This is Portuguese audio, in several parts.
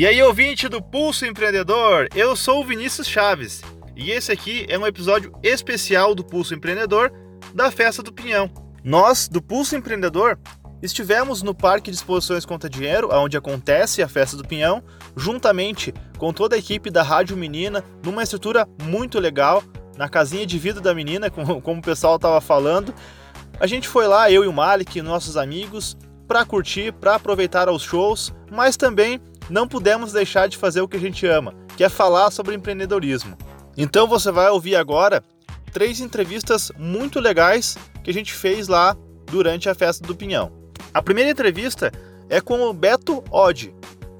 E aí, ouvinte do Pulso Empreendedor, eu sou o Vinícius Chaves e esse aqui é um episódio especial do Pulso Empreendedor da Festa do Pinhão. Nós, do Pulso Empreendedor, estivemos no Parque de Exposições Conta Dinheiro, onde acontece a Festa do Pinhão, juntamente com toda a equipe da Rádio Menina, numa estrutura muito legal, na casinha de vida da menina, como o pessoal estava falando. A gente foi lá, eu e o Malik, nossos amigos, para curtir, para aproveitar os shows, mas também não pudemos deixar de fazer o que a gente ama, que é falar sobre empreendedorismo. Então você vai ouvir agora três entrevistas muito legais que a gente fez lá durante a festa do Pinhão. A primeira entrevista é com o Beto Odd.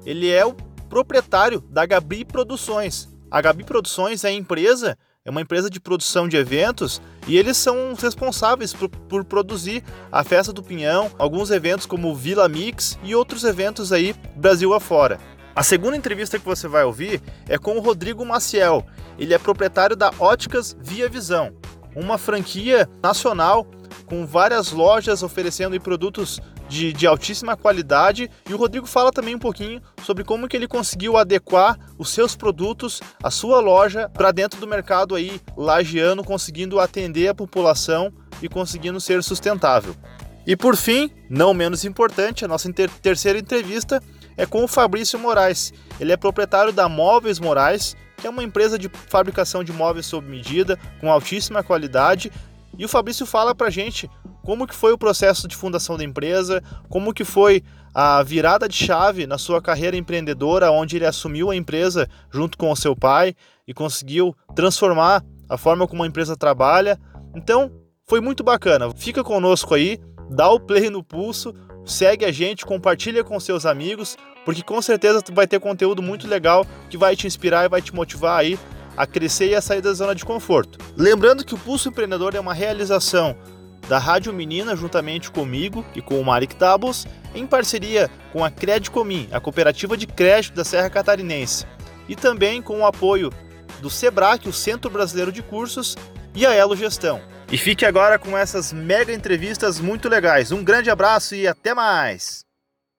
Ele é o proprietário da Gabi Produções. A Gabi Produções é a empresa é uma empresa de produção de eventos e eles são responsáveis por, por, produzir a Festa do Pinhão, alguns eventos como Vila Mix e outros eventos aí Brasil afora. A segunda entrevista que você vai ouvir é com o Rodrigo Maciel. Ele é proprietário da Óticas Via Visão, uma franquia nacional com várias lojas oferecendo produtos de, de, altíssima qualidade e o Rodrigo fala também um pouquinho sobre como que ele conseguiu adequar os seus produtos, a sua loja para dentro do mercado aí lagiano, conseguindo atender a população e conseguindo ser sustentável. E por fim, não menos importante, a nossa ter terceira entrevista é com o Fabrício Moraes. Ele é proprietário da Móveis Moraes, que é uma empresa de fabricação de móveis sob medida, com altíssima qualidade. E o Fabrício fala pra gente como que foi o processo de fundação da empresa, como que foi a virada de chave na sua carreira empreendedora, onde ele assumiu a empresa junto com o seu pai e conseguiu transformar a forma como a empresa trabalha. Então, foi muito bacana. Fica conosco aí, dá o play no pulso, segue a gente, compartilha com seus amigos, porque com certeza tu vai ter conteúdo muito legal que vai te inspirar e vai te motivar aí a crescer e a sair da zona de conforto. Lembrando que o Pulso Empreendedor é uma realização da Rádio Menina, juntamente comigo e com o Marik Tabos, em parceria com a Credicomim, a cooperativa de crédito da Serra Catarinense, e também com o apoio do SEBRAC, o Centro Brasileiro de Cursos, e a Elo Gestão. E fique agora com essas mega entrevistas muito legais. Um grande abraço e até mais!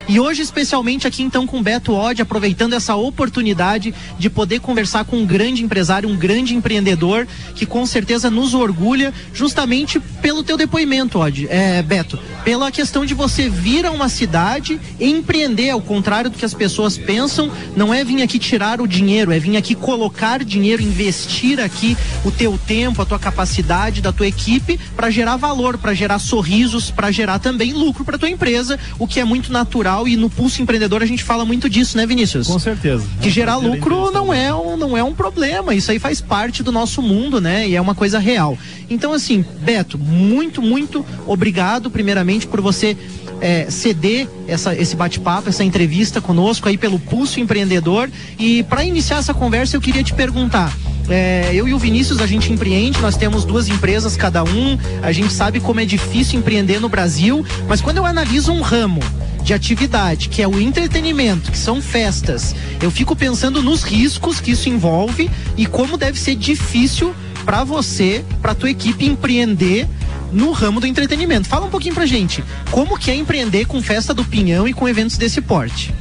E hoje, especialmente aqui então com Beto Odd, aproveitando essa oportunidade de poder conversar com um grande empresário, um grande empreendedor, que com certeza nos orgulha, justamente pelo teu depoimento, Odd, é, Beto, pela questão de você vir a uma cidade e empreender, ao contrário do que as pessoas pensam, não é vir aqui tirar o dinheiro, é vir aqui colocar dinheiro, investir aqui o teu tempo, a tua capacidade da tua equipe para gerar valor, para gerar sorrisos, para gerar também lucro para tua empresa, o que é muito natural e no Pulso Empreendedor a gente fala muito disso, né, Vinícius? Com certeza. Que gerar lucro não é, um, não é um problema, isso aí faz parte do nosso mundo, né? E é uma coisa real. Então, assim, Beto, muito, muito obrigado, primeiramente, por você é, ceder essa, esse bate-papo, essa entrevista conosco aí pelo Pulso Empreendedor. E para iniciar essa conversa, eu queria te perguntar. É, eu e o Vinícius, a gente empreende, nós temos duas empresas cada um, a gente sabe como é difícil empreender no Brasil, mas quando eu analiso um ramo de atividade, que é o entretenimento, que são festas, eu fico pensando nos riscos que isso envolve e como deve ser difícil para você, para tua equipe empreender no ramo do entretenimento. Fala um pouquinho pra gente, como que é empreender com festa do Pinhão e com eventos desse porte?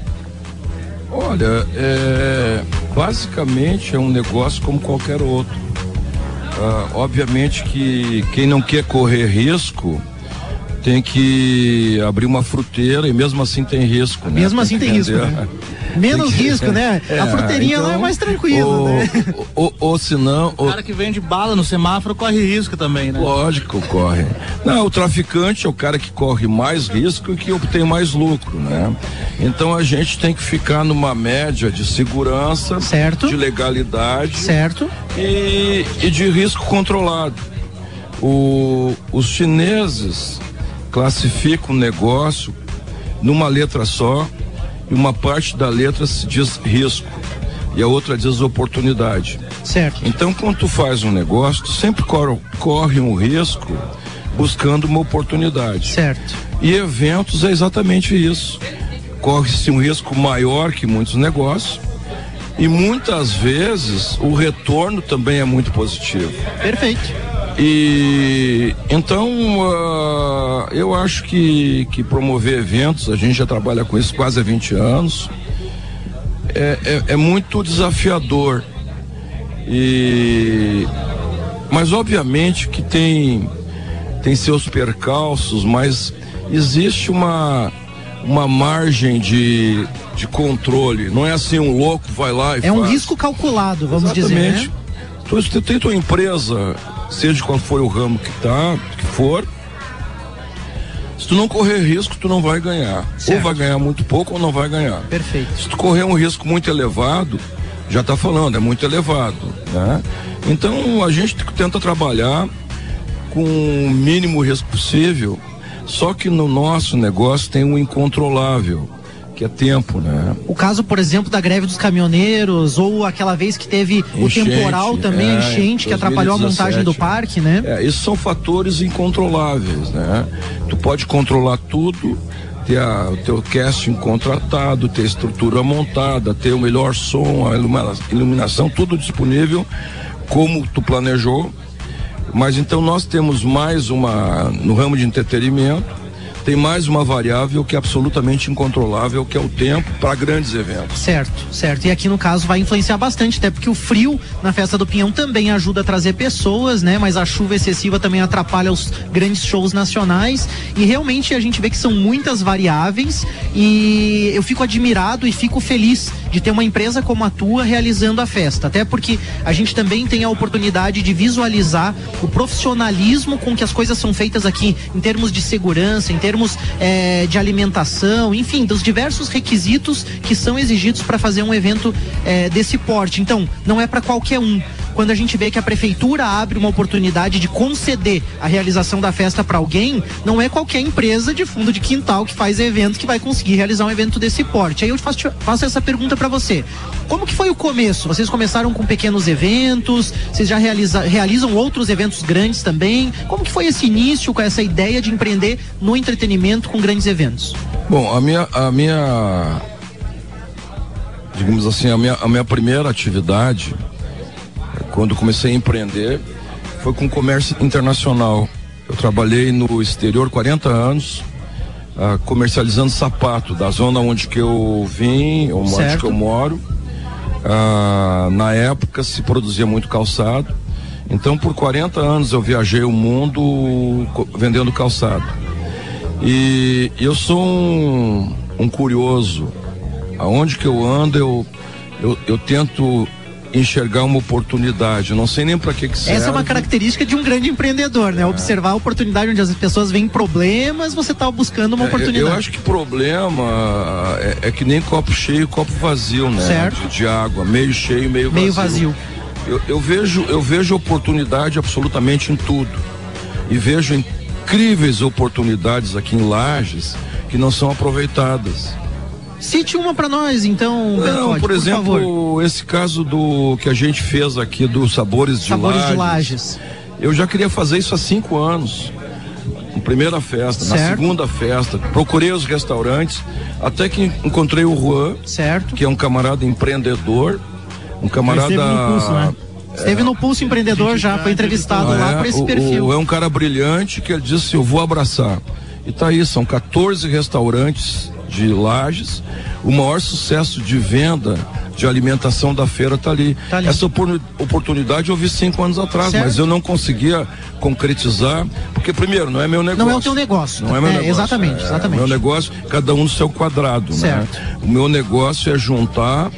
Olha, é, basicamente é um negócio como qualquer outro. Uh, obviamente que quem não quer correr risco tem que abrir uma fruteira e mesmo assim tem risco. Né? Mesmo assim tem risco. Né? Menos que... risco, né? É, a fruteirinha então, lá é mais tranquilo, ou, né? Ou, ou, se não. O cara que vende bala no semáforo corre risco também, né? Lógico, corre. Não, o traficante é o cara que corre mais risco e que obtém mais lucro, né? Então a gente tem que ficar numa média de segurança, certo. de legalidade, certo, e, e de risco controlado. O, os chineses classifica um negócio numa letra só e uma parte da letra se diz risco e a outra diz oportunidade. Certo. Então, quando tu faz um negócio, tu sempre corre, corre um risco buscando uma oportunidade. Certo. E eventos é exatamente isso. Corre-se um risco maior que muitos negócios e muitas vezes o retorno também é muito positivo. Perfeito. E então uh, eu acho que, que promover eventos, a gente já trabalha com isso quase há 20 anos. é, é, é muito desafiador. E mas obviamente que tem tem seus percalços, mas existe uma uma margem de, de controle. Não é assim um louco vai lá e É um faz. risco calculado, vamos Exatamente. dizer. Né? Tu, tu tem tua empresa, seja qual for o ramo que tá, que for, se tu não correr risco, tu não vai ganhar. Certo. Ou vai ganhar muito pouco ou não vai ganhar. Perfeito. Se tu correr um risco muito elevado, já está falando, é muito elevado, né? Então a gente tenta trabalhar com o mínimo risco possível, só que no nosso negócio tem um incontrolável, que é tempo, né? O caso, por exemplo, da greve dos caminhoneiros, ou aquela vez que teve Enchente, o temporal também, a é, enchente, que atrapalhou a 2017, montagem do parque, né? É, isso são fatores incontroláveis, né? Tu pode controlar tudo, ter a- o teu casting contratado, ter a estrutura montada, ter o melhor som, a ilumina- iluminação, tudo disponível como tu planejou. Mas então nós temos mais uma, no ramo de entretenimento, tem mais uma variável que é absolutamente incontrolável, que é o tempo para grandes eventos. Certo, certo. E aqui no caso vai influenciar bastante, até porque o frio na festa do Pinhão também ajuda a trazer pessoas, né? Mas a chuva excessiva também atrapalha os grandes shows nacionais. E realmente a gente vê que são muitas variáveis e eu fico admirado e fico feliz de ter uma empresa como a tua realizando a festa. Até porque a gente também tem a oportunidade de visualizar o profissionalismo com que as coisas são feitas aqui, em termos de segurança, em termos eh, de alimentação, enfim, dos diversos requisitos que são exigidos para fazer um evento eh, desse porte. Então, não é para qualquer um. Quando a gente vê que a prefeitura abre uma oportunidade de conceder a realização da festa para alguém, não é qualquer empresa de fundo de quintal que faz evento que vai conseguir realizar um evento desse porte. Aí eu faço, faço essa pergunta para você. Como que foi o começo? Vocês começaram com pequenos eventos? Vocês já realiza, realizam outros eventos grandes também? Como que foi esse início com essa ideia de empreender no entretenimento com grandes eventos? Bom, a minha, a minha, digamos assim, a minha, a minha primeira atividade, quando comecei a empreender, foi com comércio internacional. Eu trabalhei no exterior 40 anos, ah, comercializando sapato, da zona onde que eu vim, onde Certo. que eu moro. Ah, na época se produzia muito calçado. Então, por 40 anos eu viajei o mundo vendendo calçado. E eu sou um, um curioso. Aonde que eu ando, eu, eu, eu tento enxergar uma oportunidade. Não sei nem para que que serve. Essa é uma característica de um grande empreendedor, né? Observar a oportunidade onde as pessoas veem problemas, você está buscando uma É, oportunidade. Eu acho que problema é, é que nem copo cheio copo vazio, né? Certo. De, de água, meio cheio, meio, Meio vazio. Eu, eu vejo, eu vejo oportunidade absolutamente em tudo. E vejo incríveis oportunidades aqui em Lages que não são aproveitadas. Cite uma para nós, então, Não, Belfort, por exemplo, favor. esse caso do que a gente fez aqui do Sabores de Sabores Lages. de Lages. Eu já queria fazer isso há cinco anos. Na primeira festa, na Certo. segunda festa, procurei os restaurantes, até que encontrei o Juan, Certo. que é um camarada empreendedor, um camarada. Esteve no Pulso, né? Esteve no Pulso Empreendedor já, foi entrevistado Ah, lá é, por esse o- perfil. o- é um cara brilhante que ele disse: Eu vou abraçar. E tá aí, são 14 restaurantes de Lages. O maior sucesso de venda de alimentação da feira tá ali. Tá ali. Essa opor- oportunidade eu vi cinco anos atrás, Certo. mas eu não conseguia concretizar, porque primeiro não é meu negócio. Não é o teu negócio. Não é meu É, negócio. exatamente, É, exatamente. Meu negócio, cada um no seu quadrado. Certo. Né? O meu negócio é juntar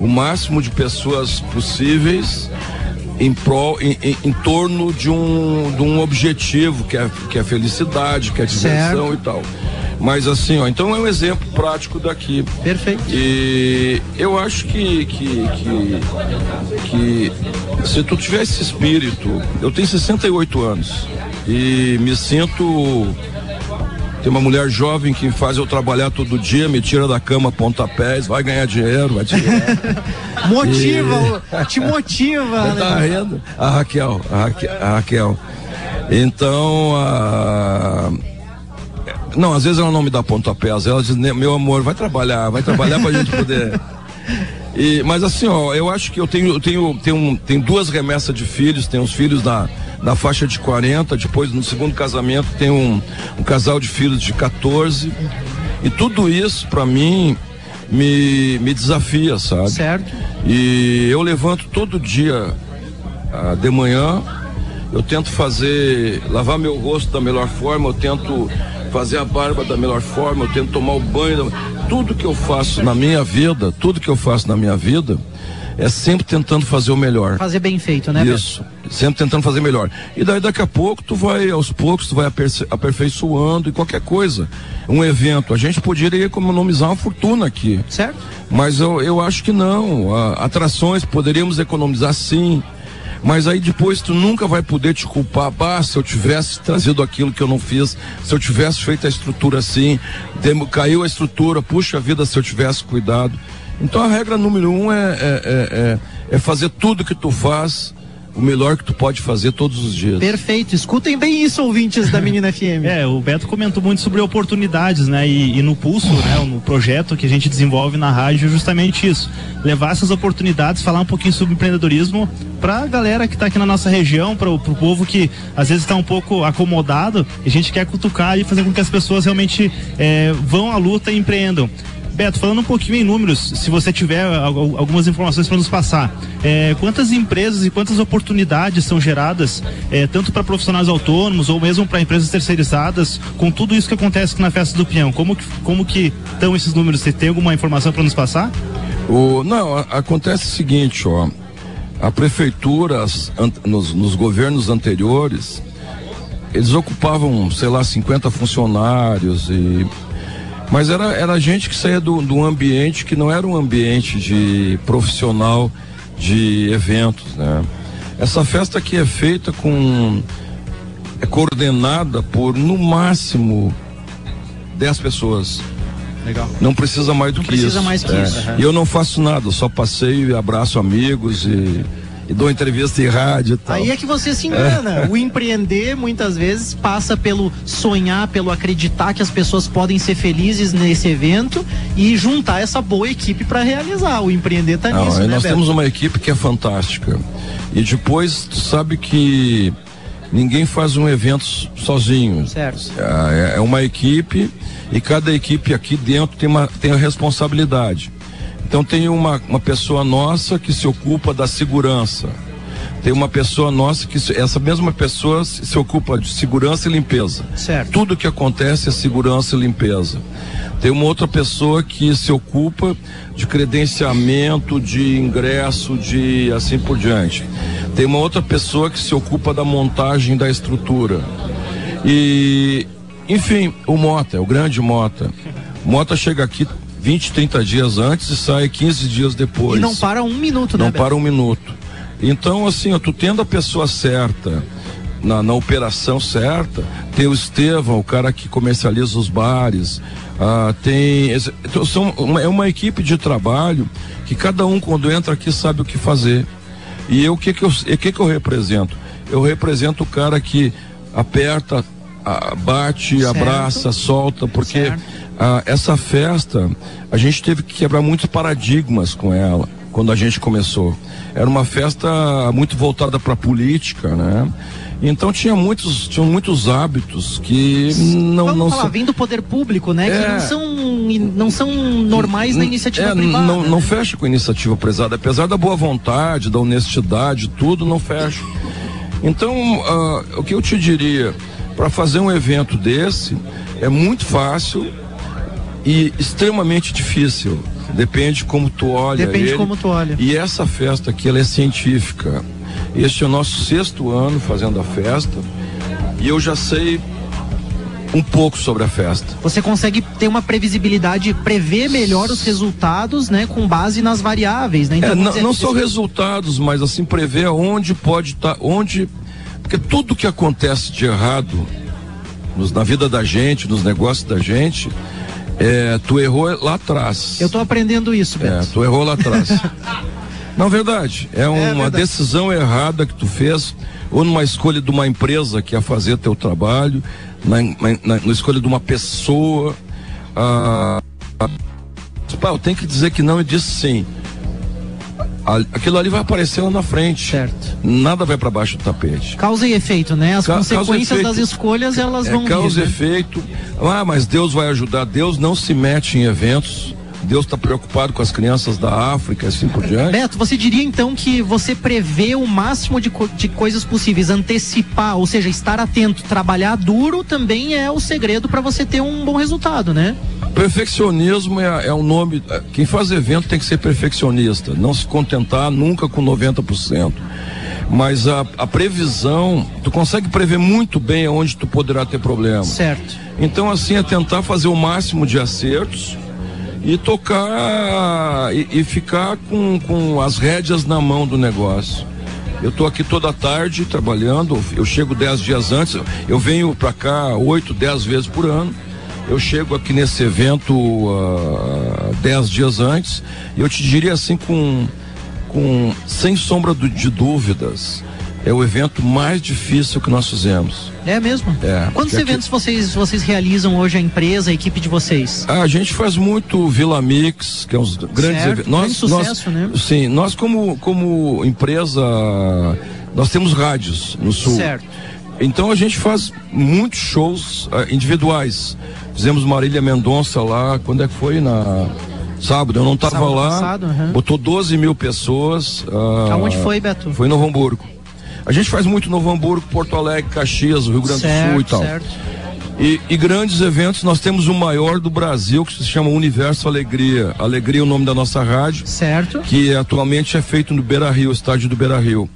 o máximo de pessoas possíveis em, prol, em, em, em torno de um, de um objetivo que é, que é felicidade, que é diversão Certo. e tal. Mas assim, ó, então é um exemplo prático daqui. Perfeito. E eu acho que, que, que, que se tu tiver esse espírito, eu tenho 68 anos e me sinto. Tem uma mulher jovem que faz eu trabalhar todo dia, me tira da cama pontapés, vai ganhar dinheiro, vai tirar. Motiva, te motiva. Tá né? rindo? A Raquel, a Raquel. A Raquel. Então, a... não, às vezes ela não me dá pontapés, ela diz, "Ne- meu amor, vai trabalhar, vai trabalhar pra gente poder. E, mas assim, ó, eu acho que eu tenho, eu tenho, tenho, tenho duas remessas de filhos, tenho os filhos da, da faixa de 40, depois no segundo casamento tem um, um casal de filhos de 14. E tudo isso, pra mim, me, me desafia, sabe? Certo. E eu levanto todo dia ah, de manhã, eu tento fazer, lavar meu rosto da melhor forma, eu tento fazer a barba da melhor forma, eu tento tomar o banho. Da... Tudo que eu faço na minha vida, tudo que eu faço na minha vida, é sempre tentando fazer o melhor. Fazer bem feito, né? Isso. Sempre tentando fazer melhor. E daí daqui a pouco tu vai, aos poucos, tu vai aperfeiçoando e qualquer coisa. Um evento. A gente poderia economizar uma fortuna aqui. Certo. Mas eu, eu acho que não. A, atrações poderíamos economizar sim. Mas aí depois tu nunca vai poder te culpar. Bah, se eu tivesse trazido aquilo que eu não fiz, se eu tivesse feito a estrutura assim, caiu a estrutura, puxa vida, se eu tivesse cuidado. Então a regra número um é, é, é, é, é fazer tudo que tu faz o melhor que tu pode fazer todos os dias. Perfeito. Escutem bem isso, ouvintes da Menina FM. É, o Beto comentou muito sobre oportunidades, né? E, e, no Pulso, né? No projeto que a gente desenvolve na rádio, é justamente isso. Levar essas oportunidades, falar um pouquinho sobre empreendedorismo para a galera que está aqui na nossa região, para o povo que às vezes está um pouco acomodado. A gente quer cutucar e fazer com que as pessoas realmente é, vão à luta e empreendam. Beto, falando um pouquinho em números, se você tiver algumas informações para nos passar, é, quantas empresas e quantas oportunidades são geradas, é, tanto para profissionais autônomos ou mesmo para empresas terceirizadas, com tudo isso que acontece na Festa do Pinhão? Como que, como que estão esses números? Você tem alguma informação para nos passar? O, não, acontece o seguinte, ó, a prefeitura, nos, nos governos anteriores, eles ocupavam, sei lá, 50 funcionários e mas era, era gente que saía do, do ambiente que não era um ambiente de profissional de eventos, né? Essa festa aqui é feita com. é coordenada por no máximo 10 pessoas. Legal. Não precisa mais do não que precisa isso. mais que é. isso. E eu não faço nada, só passeio e abraço amigos e e dou entrevista em rádio e tal. Aí é que você se engana. É. O empreender muitas vezes passa pelo sonhar, pelo acreditar que as pessoas podem ser felizes nesse evento e juntar essa boa equipe para realizar. O empreender tá Não, nisso, né, Nós Beto? temos uma equipe que é fantástica. E depois, tu sabe que ninguém faz um evento sozinho. Certo. É, é uma equipe e cada equipe aqui dentro tem uma tem a responsabilidade. Então tem uma, uma pessoa nossa que se ocupa da segurança. Tem uma pessoa nossa que essa mesma pessoa se ocupa de segurança e limpeza. Certo. Tudo que acontece é segurança e limpeza. Tem uma outra pessoa que se ocupa de credenciamento, de ingresso, de assim por diante. Tem uma outra pessoa que se ocupa da montagem da estrutura. E, enfim, o Mota, o grande Mota. Mota chega aqui 20, 30 dias antes e sai 15 dias depois. E não para um minuto, não né? Não para um minuto. Então, assim, ó, tu tendo a pessoa certa, na, na, operação certa, tem o Estevão, o cara que comercializa os bares, ah, tem. Então, são uma, é uma equipe de trabalho que cada um, quando entra aqui, sabe o que fazer. E eu, o que, que, eu, que, que eu represento? Eu represento o cara que aperta, bate, certo. abraça, solta, porque. Certo ah, essa festa, a gente teve que quebrar muitos paradigmas com ela quando a gente começou. Era uma festa muito voltada para a política, né? Então tinha muitos, tinham muitos hábitos que não Vamos não falar, são... vem do poder público, né? É... Que não são não são normais na iniciativa é, privada. Não, né? não fecha com a iniciativa privada, apesar da boa vontade, da honestidade, tudo não fecha. Então, uh, o que eu te diria, para fazer um evento desse é muito fácil e extremamente difícil. Depende como tu olha. Depende ele. como tu olha. E essa festa aqui, ela é científica. Este é o nosso sexto ano fazendo a festa e eu já sei um pouco sobre a festa. Você consegue ter uma previsibilidade, prever melhor os resultados, né, com base nas variáveis, né? Então, é, não, não são resultados, mas assim prever onde pode estar, tá, onde, porque tudo que acontece de errado nos, na vida da gente, nos negócios da gente, é, tu errou lá atrás. Eu tô aprendendo isso, Beto. É, tu errou lá atrás. Não, verdade. É uma é verdade. decisão errada que tu fez, ou numa escolha de uma empresa que ia fazer teu trabalho, na, na, na escolha de uma pessoa. Ah, ah, eu tenho que dizer que não e disse sim aquilo ali vai aparecer lá na frente. Certo. Nada vai para baixo do tapete. Causa e efeito, né? As Ca consequências das escolhas elas é, vão causa vir, e né? efeito. Ah, mas Deus vai ajudar. Deus não se mete em eventos Deus está preocupado com as crianças da África, assim por diante. Beto, você diria então que você prevê o máximo de, co de coisas possíveis, antecipar, ou seja, estar atento, trabalhar duro também é o segredo para você ter um bom resultado, né? Perfeccionismo é, é um nome. é, Quem faz evento tem que ser perfeccionista, não se contentar nunca com 90%. Mas a, a previsão, tu consegue prever muito bem onde tu poderá ter problema. Certo. Então, assim, é tentar fazer o máximo de acertos e tocar e, e ficar com, com as rédeas na mão do negócio. Eu estou aqui toda tarde trabalhando, eu chego dez dias antes, eu venho para cá oito, dez vezes por ano. Eu chego aqui nesse evento ah, dez dias antes, e eu te diria assim com, com sem sombra de dúvidas, é o evento mais difícil que nós fizemos. É mesmo? É, Quantos porque aqui- eventos vocês, vocês realizam hoje, a empresa, a equipe de vocês? Ah, a gente faz muito Vila Mix, que é uns grandes Certo, eventos. grande sucesso, né? Sim, nós como, como empresa, nós temos rádios no sul. Certo. Então a gente faz muitos shows ah, individuais. Fizemos Marília Mendonça lá, quando é que foi? Na sábado, eu não estava lá. passado, aham. Botou 12 mil pessoas. ah, Aonde foi, Beto? Foi Novo Hamburgo. A gente faz muito Novo Hamburgo, Porto Alegre, Caxias, Rio Grande do Sul e tal. certo. E, e grandes eventos, nós temos o maior do Brasil, que se chama Universo Alegria. Alegria é o nome da nossa rádio, Certo. que atualmente é feito no Beira Rio, estádio do Beira Rio.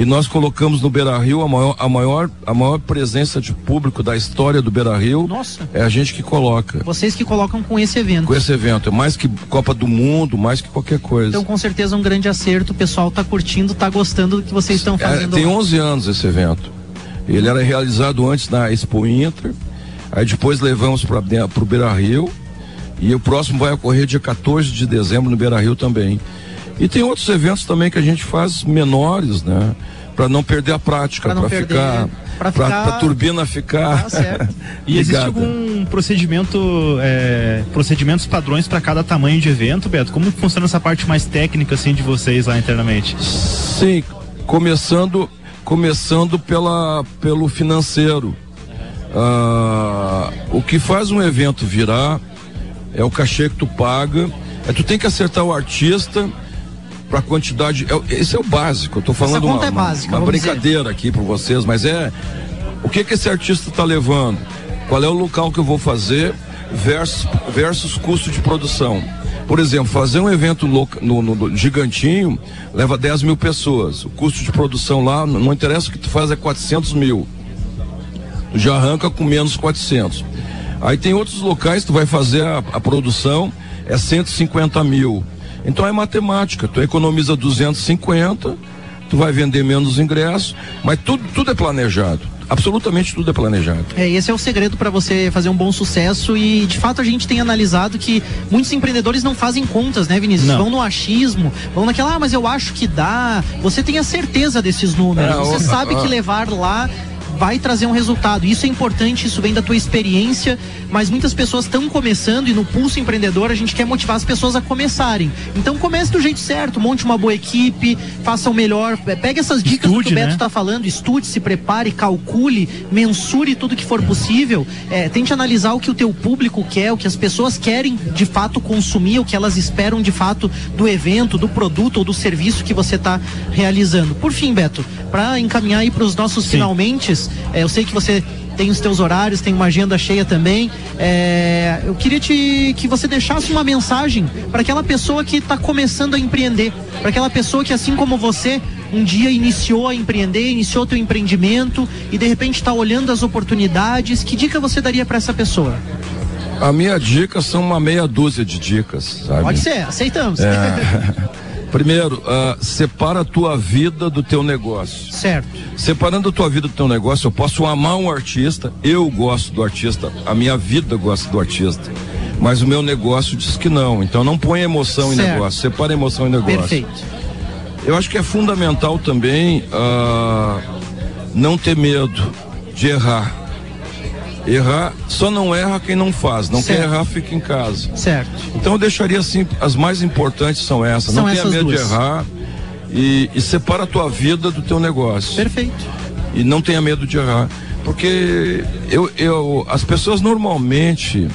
E nós colocamos no Beira Rio a maior, a maior, a maior presença de público da história do Beira Rio. Nossa. É a gente que coloca Vocês que colocam com esse evento. com esse evento. É mais que Copa do Mundo, mais que qualquer coisa. Então, com certeza, um grande acerto. O pessoal tá curtindo, tá gostando do que vocês estão É, fazendo. tem lá. 11 anos esse evento. Ele era realizado antes na Expo Inter, aí depois levamos para o Beira Rio, e o próximo vai ocorrer dia 14 de dezembro no Beira Rio também. E tem outros eventos também que a gente faz menores, né? Para não perder a prática, para ficar, pra pra, ficar- pra turbina ficar. Tá certo. E existe algum procedimento, é, procedimentos padrões para cada tamanho de evento, Beto? Como funciona essa parte mais técnica assim de vocês lá internamente? Sim, começando, começando pela, pelo financeiro. Ah, o que faz um evento virar é o cachê que tu paga. É tu tem que acertar o artista para quantidade. É, esse é o básico. Eu tô falando uma, é uma- básica, uma vamos brincadeira aqui para vocês, mas é o que que esse artista tá levando? Qual é o local que eu vou fazer versus versus custo de produção? Por exemplo, fazer um evento loca- no, no- no gigantinho leva 10 mil pessoas. O custo de produção lá, não não interessa o que tu faz, é 400 mil. Tu já arranca com menos 400. Aí tem outros locais, tu vai fazer a, a produção, é 150 mil. Então é matemática, tu economiza 250, tu vai vender menos ingressos, mas tudo, tudo é planejado. Absolutamente tudo é planejado. É, esse é o segredo para você fazer um bom sucesso e de fato a gente tem analisado que muitos empreendedores não fazem contas, né, Vinícius? Não. Vão no achismo, vão naquela, ah, mas eu acho que dá. Você tem a certeza desses números, É, você o- sabe a- que levar lá vai trazer um resultado. Isso é importante, isso vem da tua experiência, mas muitas pessoas estão começando e no Pulso Empreendedor a gente quer motivar as pessoas a começarem. Então comece do jeito certo, monte uma boa equipe, faça o melhor, pe- pegue essas dicas Estude, que o Beto né? tá falando, estude, se prepare, calcule, mensure tudo que for possível, é, tente analisar o que o teu público quer, o que as pessoas querem de fato consumir, o que elas esperam de fato do evento, do produto ou do serviço que você está realizando. Por fim, Beto, para encaminhar aí para os nossos finalmente, é, eu sei que você tem os teus horários, tem uma agenda cheia também. é, eu queria te, que você deixasse uma mensagem para aquela pessoa que está começando a empreender, para aquela pessoa que, assim como você, um dia iniciou a empreender, iniciou teu empreendimento e de repente está olhando as oportunidades. Que dica você daria para essa pessoa? A minha dica são uma meia dúzia de dicas, sabe? Pode ser, aceitamos. Primeiro, ah, separa a tua vida do teu negócio. certo. Separando a tua vida do teu negócio, eu posso amar um artista, eu gosto do artista, a minha vida gosta do artista. Mas o meu negócio diz que não. Então não põe emoção em Certo. negócio, separa emoção em negócio. Perfeito. Eu acho que é fundamental também ah, não ter medo de errar. Errar, só não erra quem não faz. Não Certo. quer errar, fica em casa. Certo. Então eu deixaria assim, as mais importantes são essas. São não tenha medo duas. de errar e, e separa a tua vida do teu negócio. Perfeito. E não tenha medo de errar. Porque eu, eu, as pessoas normalmente,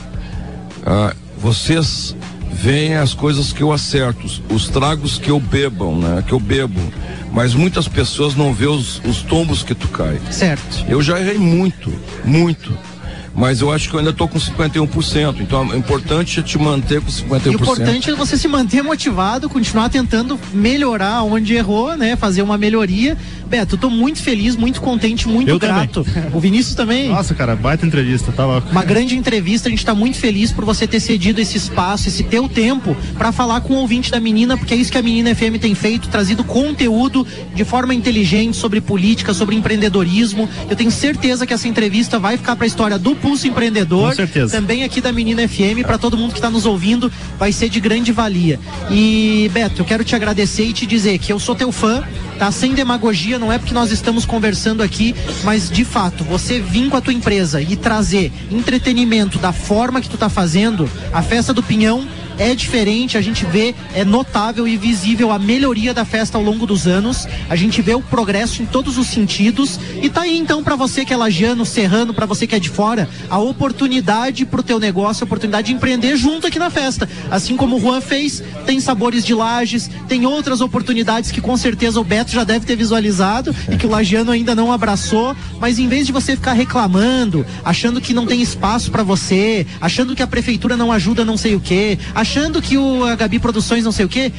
ah, vocês vêm as coisas que eu acerto, os tragos que eu bebam, né? Que eu bebo. Mas muitas pessoas não vê os, os tombos que tu cai. Certo. Eu já errei muito, muito mas eu acho que eu ainda estou com 51%. Então é importante te manter com 51%. E o importante é você se manter motivado, continuar tentando melhorar onde errou, né? Fazer uma melhoria Beto, eu tô muito feliz, muito contente, muito eu grato. Também. O Vinícius também. Nossa, cara, baita entrevista, tá louco. Uma grande entrevista, a gente tá muito feliz por você ter cedido esse espaço, esse teu tempo para falar com o ouvinte da menina, porque é isso que a Menina FM tem feito, trazido conteúdo de forma inteligente sobre política, sobre empreendedorismo. Eu tenho certeza que essa entrevista vai ficar para a história do Pulso Empreendedor, com certeza. também aqui da Menina FM, para todo mundo que está nos ouvindo, vai ser de grande valia. E Beto, eu quero te agradecer e te dizer que eu sou teu fã, tá? Sem demagogia, não é porque nós estamos conversando aqui, mas de fato, você vir com a tua empresa e trazer entretenimento da forma que tu tá fazendo, a festa do Pinhão é diferente, a gente vê, é notável e visível a melhoria da festa ao longo dos anos. A gente vê o progresso em todos os sentidos. E tá aí então para você que é lagiano, serrano, para você que é de fora, a oportunidade pro teu negócio, a oportunidade de empreender junto aqui na festa. Assim como o Juan fez, tem sabores de lajes, tem outras oportunidades que com certeza o Beto já deve ter visualizado e que o lagiano ainda não abraçou, mas em vez de você ficar reclamando, achando que não tem espaço para você, achando que a prefeitura não ajuda não sei o que, achando que o a Gabi Produções não sei o quê,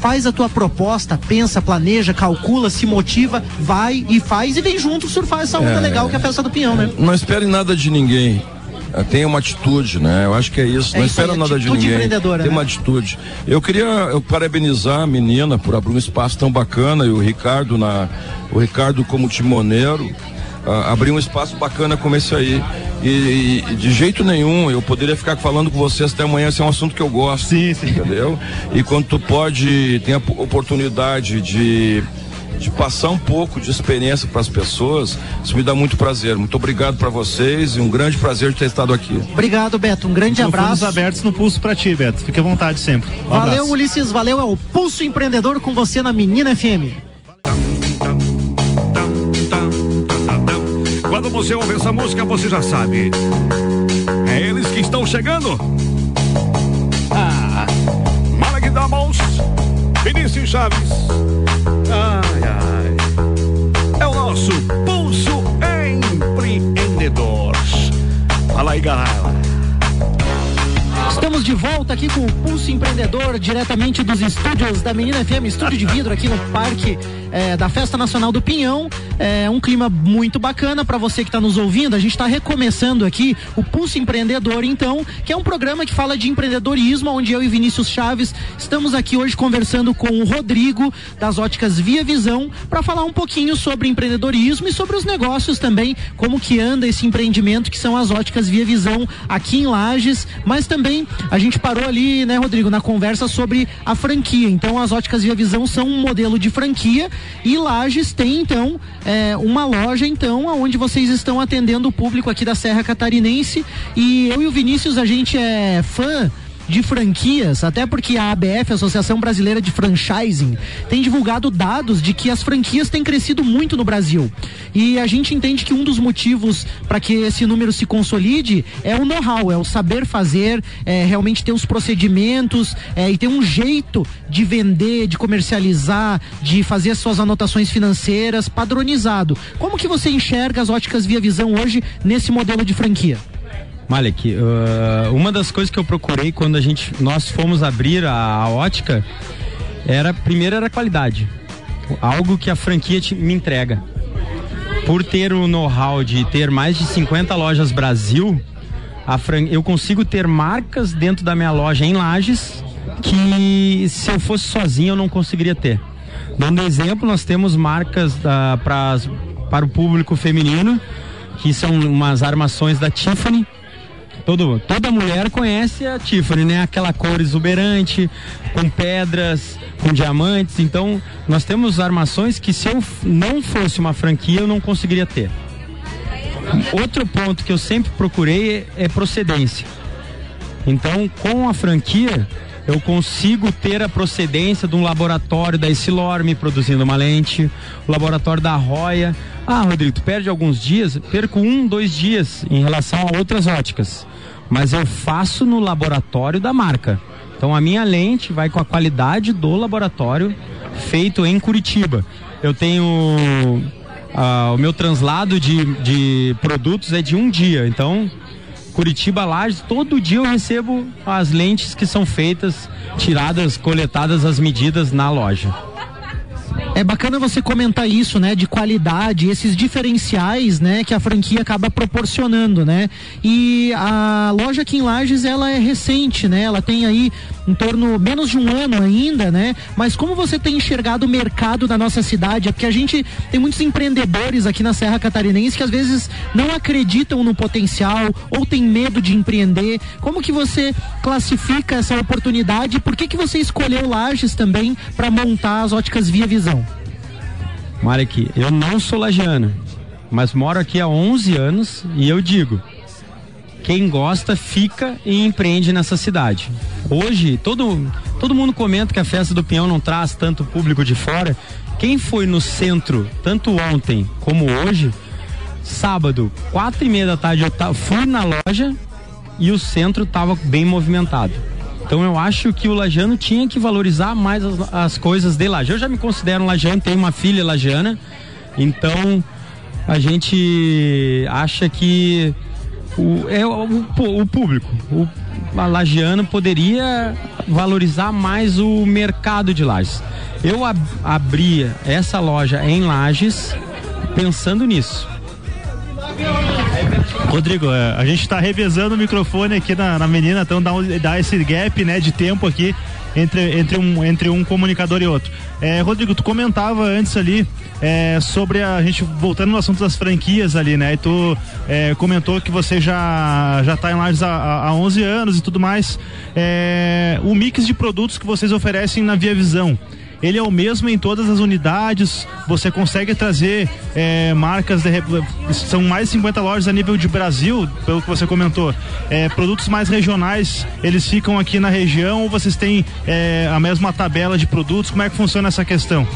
faz a tua proposta, pensa, planeja, calcula, se motiva, vai e faz e vem junto surfar essa onda é, legal que é a festa do Pinhão, né? Não espere nada de ninguém. É, tenha uma atitude, né? Eu acho que é isso. É não espera nada de ninguém. Tem né? uma atitude. Eu queria eu parabenizar a menina por abrir um espaço tão bacana e o Ricardo na o Ricardo como timoneiro uh, abrir um espaço bacana como esse aí. E, e, de jeito nenhum, eu poderia ficar falando com vocês até amanhã, esse é um assunto que eu gosto. Sim, sim. Entendeu? E quando tu pode, tem a oportunidade de de passar um pouco de experiência para as pessoas, isso me dá muito prazer. Muito obrigado para vocês e um grande prazer de ter estado aqui. Obrigado, Beto. Um grande abraço. abertos no Pulso para ti, Beto. Fique à vontade sempre. Um valeu, abraço. Ulisses. Valeu. É o Pulso Empreendedor com você na Menina FM. Você ouve essa música, você já sabe. É eles que estão chegando. Ah, Malek Damos, Vinícius Chaves. Ai, ai. É o nosso Pulso Empreendedor. Fala aí, galera. Estamos de volta aqui com o Pulso Empreendedor, diretamente dos estúdios da Menina FM, estúdio de vidro aqui no Parque é, da Festa Nacional do Pinhão. É um clima muito bacana para você que está nos ouvindo. A gente está recomeçando aqui o Pulso Empreendedor, então, que é um programa que fala de empreendedorismo, onde eu e Vinícius Chaves estamos aqui hoje conversando com o Rodrigo das Óticas Via Visão para falar um pouquinho sobre empreendedorismo e sobre os negócios também, como que anda esse empreendimento que são as Óticas Via Visão aqui em Lages, mas também a gente parou ali, né, Rodrigo, na conversa sobre a franquia. Então, as óticas Via Visão são um modelo de franquia e Lages tem, então, é, uma loja, então, onde vocês estão atendendo o público aqui da Serra Catarinense. E eu e o Vinícius, a gente é fã de franquias, até porque a ABF, Associação Brasileira de Franchising, tem divulgado dados de que as franquias têm crescido muito no Brasil. E a gente entende que um dos motivos para que esse número se consolide é o know-how, é o saber fazer, é realmente ter os procedimentos é, e ter um jeito de vender, de comercializar, de fazer as suas anotações financeiras padronizado. Como que você enxerga as óticas Via Visão hoje nesse modelo de franquia? Malek, uh, uma das coisas que eu procurei quando a gente nós fomos abrir a, a ótica era primeiro era qualidade, algo que a franquia te, me entrega. Por ter o know-how de ter mais de 50 lojas Brasil, fran... eu consigo ter marcas dentro da minha loja em Lages que se eu fosse sozinho eu não conseguiria ter. Dando exemplo, nós temos marcas pra, para o público feminino, que são umas armações da Tiffany, Todo, toda mulher conhece a Tiffany, né? Aquela cor exuberante, com pedras, com diamantes. Então, nós temos armações que se eu não fosse uma franquia, eu não conseguiria ter. Outro ponto que eu sempre procurei é, é procedência. Então, com a franquia, eu consigo ter a procedência de um laboratório da Essilorme produzindo uma lente, o laboratório da Roya. Ah, Rodrigo, tu perde alguns dias? Perco um, dois dias em relação a outras óticas mas eu faço no laboratório da marca. Então a minha lente vai com a qualidade do laboratório feito em Curitiba. Eu tenho uh, o meu translado de, de produtos é de um dia, então Curitiba Lages, todo dia eu recebo as lentes que são feitas, tiradas, coletadas as medidas na loja. É bacana você comentar isso, né, de qualidade, esses diferenciais, né, que a franquia acaba proporcionando, né? E a loja aqui em Lages, ela é recente, né? Ela tem aí em torno menos de um ano ainda, né? Mas como você tem enxergado o mercado da nossa cidade? É porque a gente tem muitos empreendedores aqui na Serra Catarinense que às vezes não acreditam no potencial ou tem medo de empreender. Como que você classifica essa oportunidade? Por que que você escolheu Lages também para montar as óticas Via Visão? Marek, eu não sou lagiano, mas moro aqui há 11 anos e eu digo, quem gosta fica e empreende nessa cidade. Hoje, todo, todo mundo comenta que a festa do Pinhão não traz tanto público de fora. Quem foi no centro, tanto ontem como hoje, sábado, quatro e meia da tarde, eu fui na loja e o centro estava bem movimentado. Então eu acho que o lajano tinha que valorizar mais as, as coisas de Lajano. Eu já me considero um lajano, tenho uma filha lajana, então a gente acha que o, é o, o, público, o lagiano poderia valorizar mais o mercado de lajes. Eu ab abria essa loja em Lages pensando nisso. Rodrigo, é, a gente está revezando o microfone aqui na, na menina, então dá, dá esse gap né, de tempo aqui entre, entre, um, entre um comunicador e outro. É, Rodrigo, tu comentava antes ali é, sobre a, gente voltando no assunto das franquias ali, né? E tu é, comentou que você já já está em Lages há, há 11 anos e tudo mais. É, o mix de produtos que vocês oferecem na Via Visão ele é o mesmo em todas as unidades. Você consegue trazer é, marcas, de, são mais de 50 lojas a nível de Brasil, pelo que você comentou. É, produtos mais regionais, eles ficam aqui na região ou vocês têm é, a mesma tabela de produtos? Como é que funciona essa questão?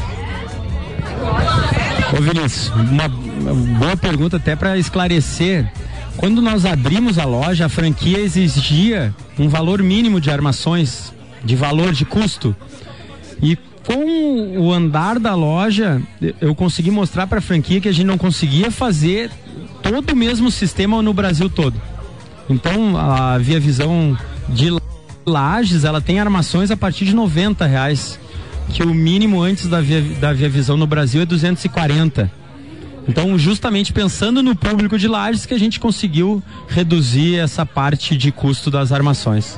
Ô Vinícius, uma boa pergunta até para esclarecer. Quando nós abrimos a loja, a franquia exigia um valor mínimo de armações, de valor de custo. E com o andar da loja, eu consegui mostrar para a franquia que a gente não conseguia fazer todo o mesmo sistema no Brasil todo. Então, a Via Visão de Lages, ela tem armações a partir de 90 reais, que o mínimo antes da Via, da Via Visão no Brasil é 240. Então, justamente pensando no público de Lages, que a gente conseguiu reduzir essa parte de custo das armações.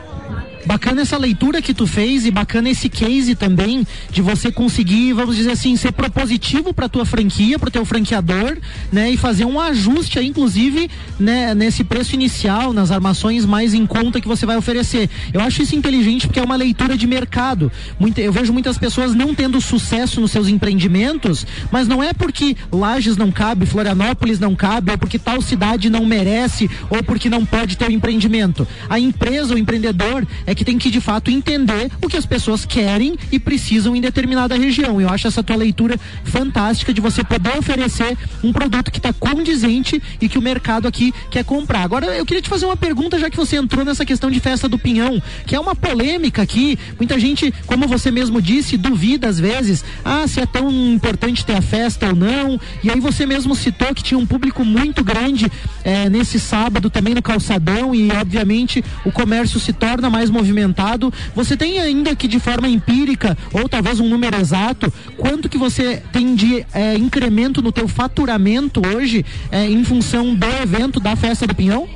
Bacana essa leitura que tu fez e bacana esse case também de você conseguir, vamos dizer assim, ser propositivo para tua franquia, para o teu franqueador, né, e fazer um ajuste aí, inclusive, né, nesse preço inicial, nas armações mais em conta que você vai oferecer. Eu acho isso inteligente porque é uma leitura de mercado. Muita, eu vejo muitas pessoas não tendo sucesso nos seus empreendimentos, mas não é porque Lages não cabe, Florianópolis não cabe, ou porque tal cidade não merece, ou porque não pode ter um empreendimento. A empresa, o empreendedor é que tem que de fato entender o que as pessoas querem e precisam em determinada região. Eu acho essa tua leitura fantástica de você poder oferecer um produto que está condizente e que o mercado aqui quer comprar. Agora eu queria te fazer uma pergunta, já que você entrou nessa questão de festa do Pinhão, que é uma polêmica aqui. Muita gente, como você mesmo disse, duvida às vezes, ah, se é tão importante ter a festa ou não. E aí você mesmo citou que tinha um público muito grande é, nesse sábado também no calçadão e obviamente o comércio se torna mais movimentado. Você tem ainda que de forma empírica, ou talvez um número exato, quanto que você tem de é, incremento no teu faturamento hoje é, em função do evento da Festa do Pinhão?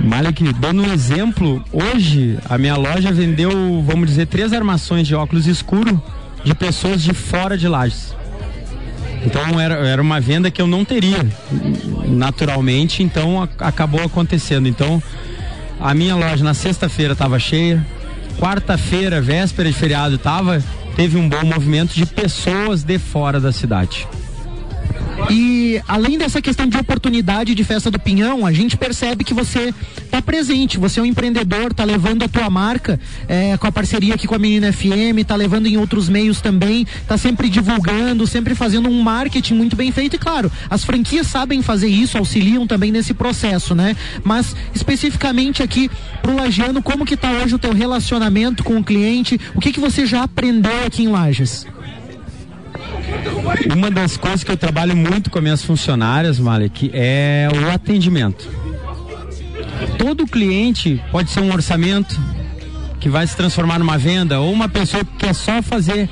Malik, dando um exemplo, hoje a minha loja vendeu, vamos dizer, três armações de óculos escuro de pessoas de fora de Lages. Então era, era uma venda que eu não teria naturalmente, então acabou acontecendo. Então a minha loja na sexta-feira estava cheia. Quarta-feira, véspera de feriado, tava, teve um bom movimento de pessoas de fora da cidade. E além dessa questão de oportunidade de festa do Pinhão, a gente percebe que você está presente, você é um empreendedor, está levando a tua marca é, com a parceria aqui com a Menina FM, está levando em outros meios também, está sempre divulgando, sempre fazendo um marketing muito bem feito e claro, as franquias sabem fazer isso, auxiliam também nesse processo, né? Mas especificamente aqui pro Lagiano, como que tá hoje o teu relacionamento com o cliente? O que que você já aprendeu aqui em Lages? Uma das coisas que eu trabalho muito com as minhas funcionárias, Malek, é o atendimento. Todo cliente pode ser um orçamento que vai se transformar numa venda, ou uma pessoa que quer só fazer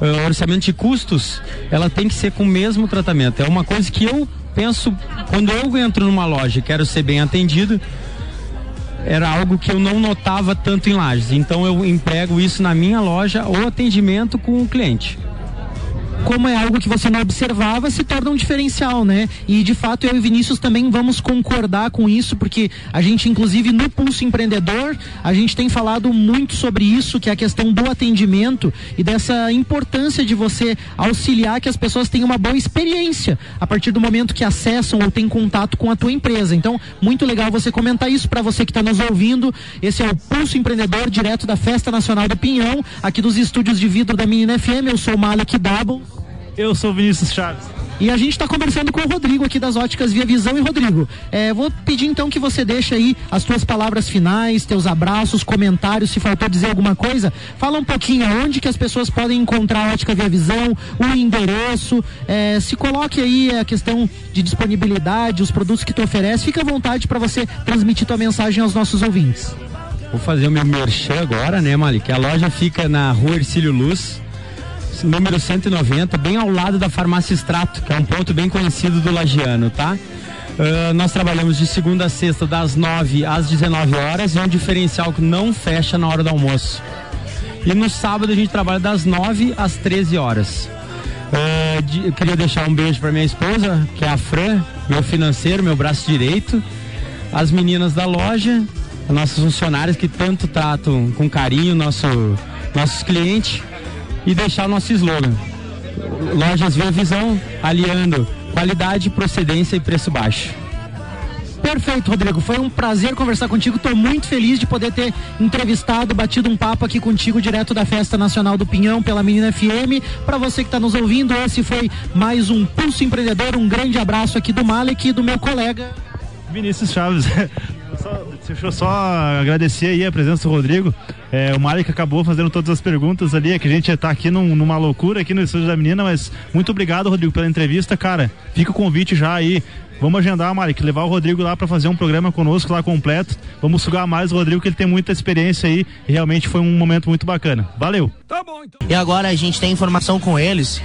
uh, orçamento de custos, ela tem que ser com o mesmo tratamento. É uma coisa que eu penso, quando eu entro numa loja e quero ser bem atendido, era algo que eu não notava tanto em lajes. Então eu emprego isso na minha loja, o atendimento com o cliente como é algo que você não observava, se torna um diferencial, né? E de fato eu e Vinícius também vamos concordar com isso, porque a gente, inclusive, no Pulso Empreendedor, a gente tem falado muito sobre isso, que é a questão do atendimento e dessa importância de você auxiliar que as pessoas tenham uma boa experiência a partir do momento que acessam ou têm contato com a tua empresa. Então, muito legal você comentar isso para você que está nos ouvindo. Esse é o Pulso Empreendedor, direto da Festa Nacional do Pinhão, aqui dos estúdios de vidro da Menina FM. Eu sou o Malek Double. Eu sou Vinícius Chaves. E a gente está conversando com o Rodrigo aqui das óticas Via Visão. E Rodrigo, é, vou pedir então que você deixe aí as tuas palavras finais, teus abraços, comentários, se faltou dizer alguma coisa. Fala um pouquinho onde que as pessoas podem encontrar a ótica Via Visão, o endereço, é, se coloque aí a questão de disponibilidade, os produtos que tu oferece. Fica à vontade para você transmitir tua mensagem aos nossos ouvintes. Vou fazer o meu merchan agora, né, Malik? A loja fica na rua Ercílio Luz, número 190, bem ao lado da farmácia Extrato, que é um ponto bem conhecido do Lagiano, tá? Uh, nós trabalhamos de segunda a sexta, das 9 às 19 horas, e é um diferencial que não fecha na hora do almoço. E no sábado a gente trabalha das 9 às 13 horas. Uh, de, eu queria deixar um beijo para minha esposa, que é a Fran, meu financeiro, meu braço direito, as meninas da loja, nossos funcionários que tanto tratam com carinho nosso, nossos clientes e deixar o nosso slogan. Lojas Via Visão, aliando qualidade, procedência e preço baixo. Perfeito, Rodrigo. Foi um prazer conversar contigo. Estou muito feliz de poder ter entrevistado, batido um papo aqui contigo direto da Festa Nacional do Pinhão pela Menina FM. Para você que está nos ouvindo, esse foi mais um Pulso Empreendedor. Um grande abraço aqui do Malek e do meu colega Vinícius Chaves. Deixa eu só agradecer aí a presença do Rodrigo. É, o Malik acabou fazendo todas as perguntas ali, é que a gente está aqui num, numa loucura aqui no estúdio da menina, mas muito obrigado, Rodrigo, pela entrevista, cara. Fica o convite já aí. Vamos agendar, Malik, levar o Rodrigo lá para fazer um programa conosco lá completo. Vamos sugar mais o Rodrigo, que ele tem muita experiência aí e realmente foi um momento muito bacana. Valeu! Tá bom, então. E agora a gente tem informação com eles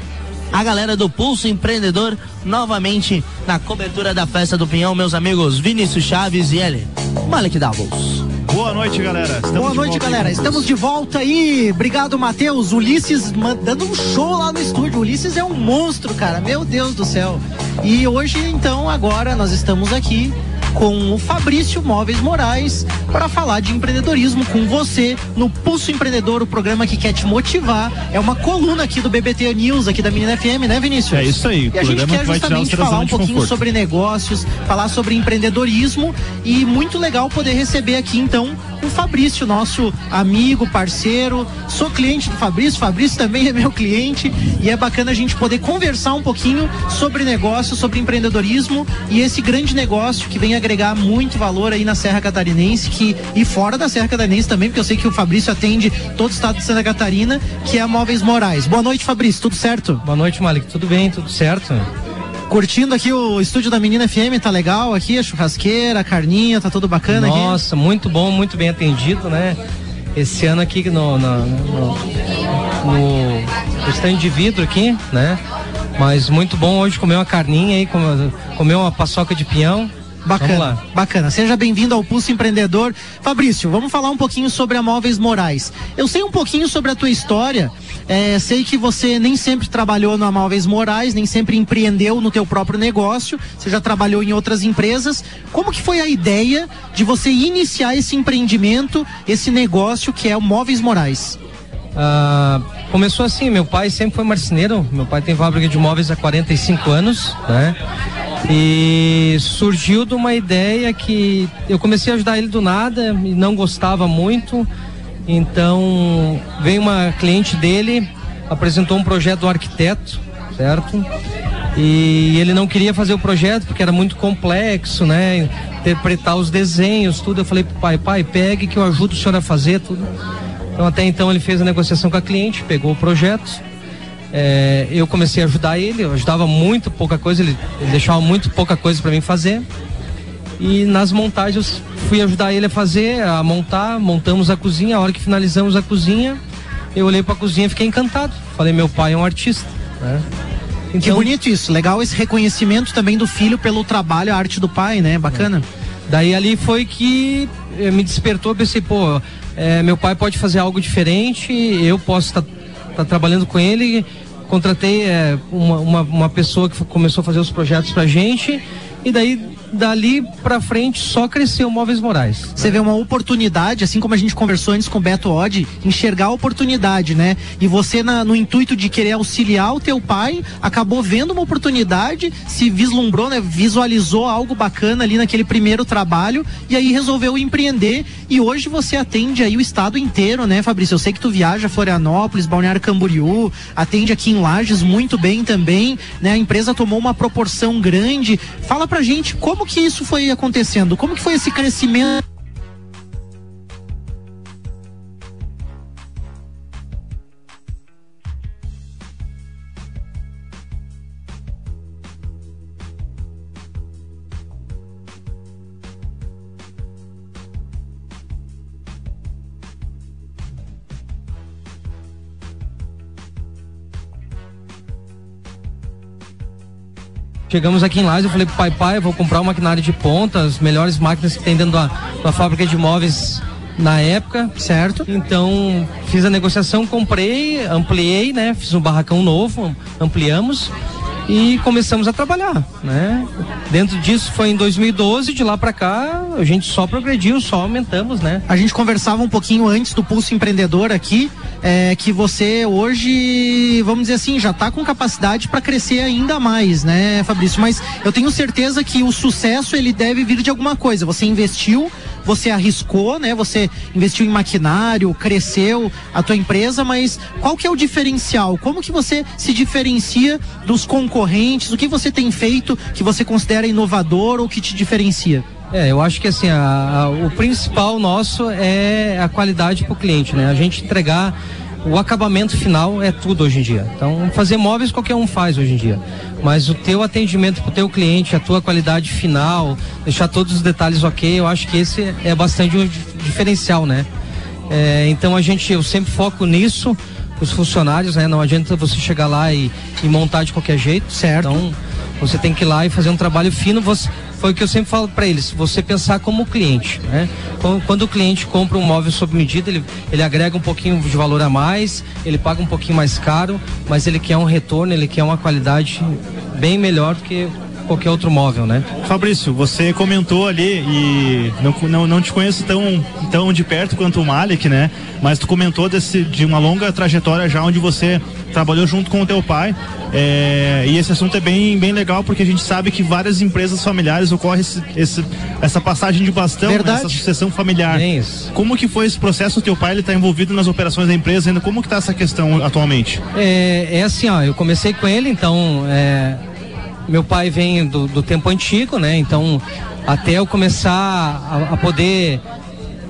a galera do Pulso Empreendedor novamente na cobertura da festa do Pinhão, meus amigos Vinícius Chaves e ele, Malek Davos. Boa noite, galera. Estamos Boa noite, galera. Aí. Estamos de volta aí. Obrigado, Matheus. Ulisses dando um show lá no estúdio. Ulisses é um monstro, cara. Meu Deus do céu. E hoje, então, agora nós estamos aqui com o Fabrício Móveis Moraes para falar de empreendedorismo com você no Pulso Empreendedor, o programa que quer te motivar. É uma coluna aqui do BBT News, aqui da Menina FM, né, Vinícius? É isso aí. E a gente quer justamente falar um pouquinho sobre negócios, falar sobre empreendedorismo e muito legal poder receber aqui então o Fabrício, nosso amigo, parceiro. Sou cliente do Fabrício, Fabrício também é meu cliente e é bacana a gente poder conversar um pouquinho sobre negócio, sobre empreendedorismo e esse grande negócio que vem a agregar muito valor aí na Serra Catarinense que, e fora da Serra Catarinense também, porque eu sei que o Fabrício atende todo o estado de Santa Catarina, que é a Móveis Moraes. Boa noite, Fabrício, tudo certo? Boa noite, Malik, tudo bem, tudo certo? Curtindo aqui o estúdio da Menina FM, tá legal aqui, a churrasqueira, a carninha, tá tudo bacana Nossa, aqui? Nossa, muito bom, muito bem atendido, né? Esse ano aqui no, no, no, no stand de vidro aqui, né? Mas muito bom hoje comer uma carninha aí, comer uma paçoca de pinhão. Bacana, bacana. Seja bem-vindo ao Pulso Empreendedor. Fabrício, vamos falar um pouquinho sobre a Móveis Morais. Eu sei um pouquinho sobre a tua história. É, sei que você nem sempre trabalhou na Móveis Morais, nem sempre empreendeu no teu próprio negócio. Você já trabalhou em outras empresas. Como que foi a ideia de você iniciar esse empreendimento, esse negócio que é o Móveis Morais? Uh, começou assim, meu pai sempre foi marceneiro, meu pai tem fábrica de móveis há 45 anos, né? E surgiu de uma ideia que eu comecei a ajudar ele do nada e não gostava muito. Então veio uma cliente dele, apresentou um projeto do arquiteto, certo? E ele não queria fazer o projeto porque era muito complexo, né? Interpretar os desenhos, tudo. Eu falei pro pai, pai, pegue que eu ajudo o senhor a fazer tudo. Então até então ele fez a negociação com a cliente, pegou o projeto. É, eu comecei a ajudar ele, eu ajudava muito pouca coisa, ele, ele deixava muito pouca coisa para mim fazer. E nas montagens fui ajudar ele a fazer, a montar, montamos a cozinha, a hora que finalizamos a cozinha, eu olhei para a cozinha e fiquei encantado. Falei, meu pai é um artista, né? Que Então, bonito isso. Legal esse reconhecimento também do filho pelo trabalho, a arte do pai, né? Bacana. Daí ali foi que eh, me despertou, pensei, pô, eh, meu pai pode fazer algo diferente, eu posso estar trabalhando com ele. Contratei eh, uma, uma, uma pessoa que começou a fazer os projetos pra gente, e daí dali pra frente só cresceu Móveis Moraes. Você vê uma oportunidade, assim como a gente conversou antes com o Beto Odd, enxergar a oportunidade, né? E você, na- no intuito de querer auxiliar o teu pai, acabou vendo uma oportunidade, se vislumbrou, né? Visualizou algo bacana ali naquele primeiro trabalho e aí resolveu empreender. E hoje você atende aí o estado inteiro, né, Fabrício? Eu sei que tu viaja Florianópolis, Balneário Camboriú, atende aqui em Lages muito bem também, né? A empresa tomou uma proporção grande. Fala pra gente como que isso foi acontecendo, como que foi esse crescimento Chegamos aqui em Lages, eu falei pro pai, pai, eu vou comprar um maquinário de ponta, as melhores máquinas que tem dentro da, da fábrica de móveis na época. certo? Então, fiz a negociação, comprei, ampliei, né? Fiz um barracão novo, ampliamos e começamos a trabalhar, né? Dentro disso foi em 2012, de lá pra cá a gente só progrediu, só aumentamos, né? A gente conversava um pouquinho antes do Pulso Empreendedor aqui, é, que você hoje, vamos dizer assim, já está com capacidade para crescer ainda mais, né, Fabrício? Mas eu tenho certeza que o sucesso ele deve vir de alguma coisa. Você investiu, você arriscou, né? Você investiu em maquinário, cresceu a tua empresa, mas qual que é o diferencial? Como que você se diferencia dos concorrentes? O que você tem feito que você considera inovador ou que te diferencia? É, eu acho que assim, a- a- o principal nosso é a qualidade para o cliente, né? A gente entregar o acabamento final é tudo hoje em dia. Então, fazer móveis qualquer um faz hoje em dia. Mas o teu atendimento para o teu cliente, a tua qualidade final, deixar todos os detalhes ok, eu acho que esse é bastante um dif- diferencial, né? É, então a gente, eu sempre foco nisso, os funcionários, né? Não adianta você chegar lá e, e montar de qualquer jeito. Certo. Então, você tem que ir lá e fazer um trabalho fino. Você, foi o que eu sempre falo para eles, você pensar como cliente, né? Quando, o cliente compra um móvel sob medida, ele, ele agrega um pouquinho de valor a mais, ele paga um pouquinho mais caro, mas ele quer um retorno, ele quer uma qualidade bem melhor do que qualquer outro móvel, né? Fabrício, você comentou ali e não, não, não te conheço tão, tão de perto quanto o Malik, né? Mas tu comentou desse, de uma longa trajetória já onde você trabalhou junto com o teu pai. é, e esse assunto é bem, bem legal porque a gente sabe que várias empresas familiares ocorre esse, esse- essa passagem de bastão, né? Verdade. essa sucessão familiar. É. Como que foi esse processo? O teu pai ele está envolvido nas operações da empresa ainda? Como que está essa questão atualmente? É, é assim, ó, eu comecei com ele, então é, meu pai vem do, do tempo antigo, né? Então até eu começar a, a poder